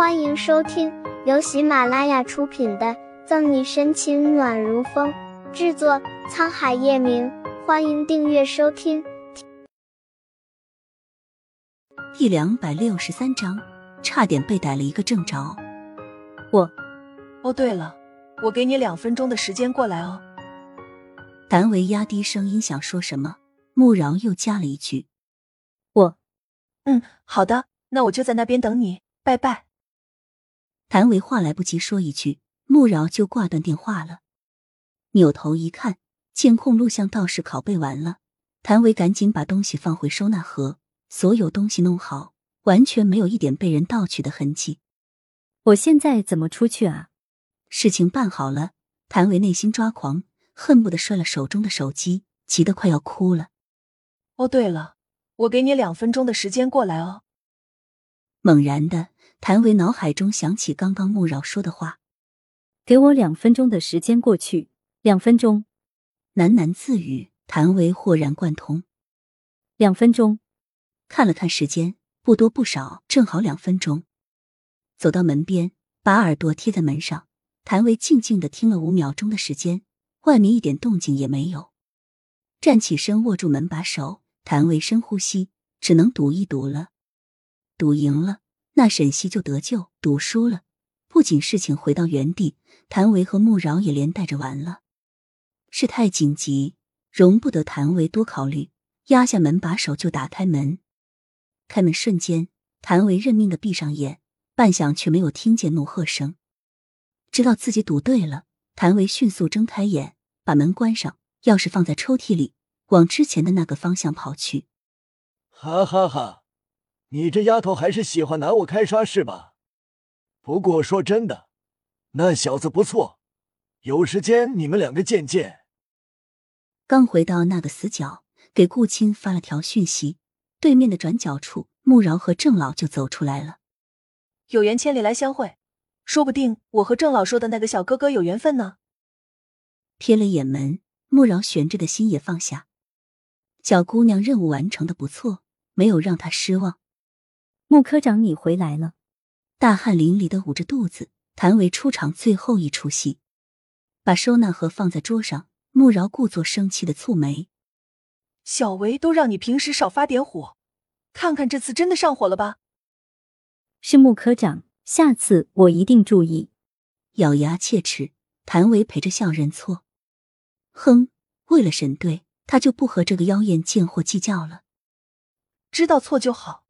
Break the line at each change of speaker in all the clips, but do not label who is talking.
欢迎收听由喜马拉雅出品的《赠你深情暖如风》，制作沧海夜明。欢迎订阅收听。
第两百六十三章，差点被逮了一个正着。
我，哦对了，我给你两分钟的时间过来哦。
谭维压低声音想说什么，穆饶又加了一句：“
我，嗯，好的，那我就在那边等你，拜拜。”
谭维话来不及说一句，穆饶就挂断电话了。扭头一看，监控录像倒是拷贝完了。谭维赶紧把东西放回收纳盒，所有东西弄好，完全没有一点被人盗取的痕迹。
我现在怎么出去啊？
事情办好了，谭维内心抓狂，恨不得摔了手中的手机，急得快要哭了。
哦，对了，我给你两分钟的时间过来哦。
猛然的。谭维脑海中想起刚刚穆饶说的话：“
给我两分钟的时间过去。”两分钟，
喃喃自语。谭维豁然贯通。
两分钟，
看了看时间，不多不少，正好两分钟。走到门边，把耳朵贴在门上，谭维静静的听了五秒钟的时间，外面一点动静也没有。站起身，握住门把手。谭维深呼吸，只能赌一赌了。赌赢了。那沈西就得救，赌输了，不仅事情回到原地，谭维和穆饶也连带着完了。事态紧急，容不得谭维多考虑，压下门把手就打开门。开门瞬间，谭维认命的闭上眼，半晌却没有听见怒喝声。知道自己赌对了，谭维迅速睁开眼，把门关上，钥匙放在抽屉里，往之前的那个方向跑去。
哈哈哈。你这丫头还是喜欢拿我开刷是吧？不过说真的，那小子不错，有时间你们两个见见。
刚回到那个死角，给顾青发了条讯息，对面的转角处，穆饶和郑老就走出来了。
有缘千里来相会，说不定我和郑老说的那个小哥哥有缘分呢。
瞥了眼门，穆饶悬着的心也放下。小姑娘任务完成的不错，没有让他失望。
穆科长，你回来了！
大汗淋漓的捂着肚子，谭维出场最后一出戏，把收纳盒放在桌上。穆饶故作生气的蹙眉：“
小维都让你平时少发点火，看看这次真的上火了吧？”
是穆科长，下次我一定注意。
咬牙切齿，谭维陪着笑认错。哼，为了沈队，他就不和这个妖艳贱货计较了。
知道错就好。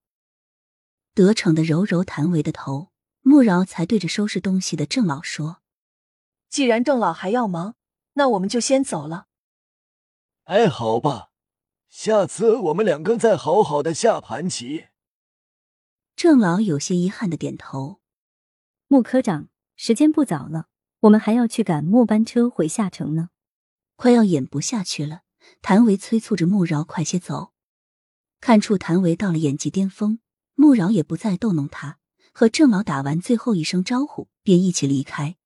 得逞的揉揉谭维的头，穆饶才对着收拾东西的郑老说：“
既然郑老还要忙，那我们就先走了。”
哎，好吧，下次我们两个再好好的下盘棋。
郑老有些遗憾的点头。
穆科长，时间不早了，我们还要去赶末班车回下城呢。
快要演不下去了，谭维催促着穆饶快些走。看出谭维到了演技巅峰。穆饶也不再逗弄他，和郑老打完最后一声招呼，便一起离开。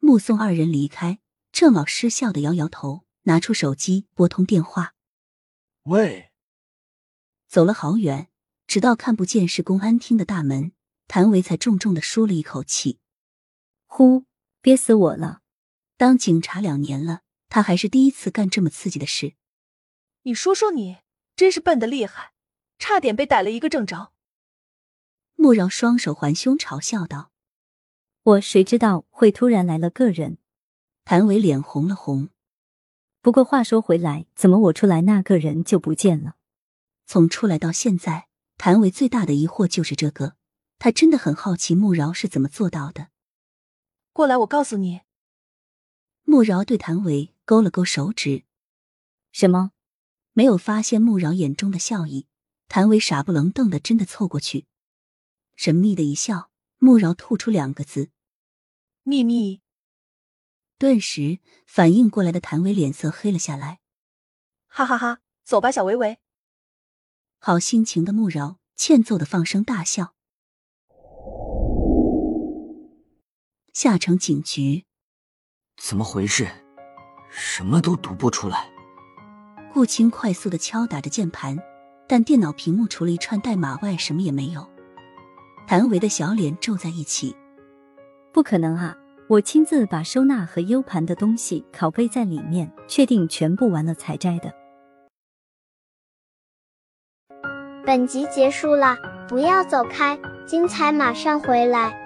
目送二人离开，郑老失笑的摇摇头，拿出手机拨通电话：“
喂。”
走了好远，直到看不见是公安厅的大门，谭维才重重的舒了一口气：“
呼，憋死我了！
当警察两年了，他还是第一次干这么刺激的事。
你说说你，真是笨的厉害，差点被逮了一个正着。”
穆饶双手环胸，嘲笑道：“
我谁知道会突然来了个人？”
谭维脸红了红。
不过话说回来，怎么我出来那个人就不见了？
从出来到现在，谭维最大的疑惑就是这个。他真的很好奇穆饶是怎么做到的。
过来，我告诉你。
穆饶对谭维勾了勾手指。
什么？
没有发现穆饶眼中的笑意。谭维傻不愣登的，真的凑过去。神秘的一笑，穆饶吐出两个字：“
秘密。”
顿时反应过来的谭维脸色黑了下来。
哈哈哈，走吧，小维维。
好心情的穆饶欠揍的放声大笑。下城警局，
怎么回事？什么都读不出来。
顾青快速的敲打着键盘，但电脑屏幕除了一串代码外，什么也没有。谭维的小脸皱在一起。
不可能啊！我亲自把收纳和 U 盘的东西拷贝在里面，确定全部完了才摘的。
本集结束了，不要走开，精彩马上回来。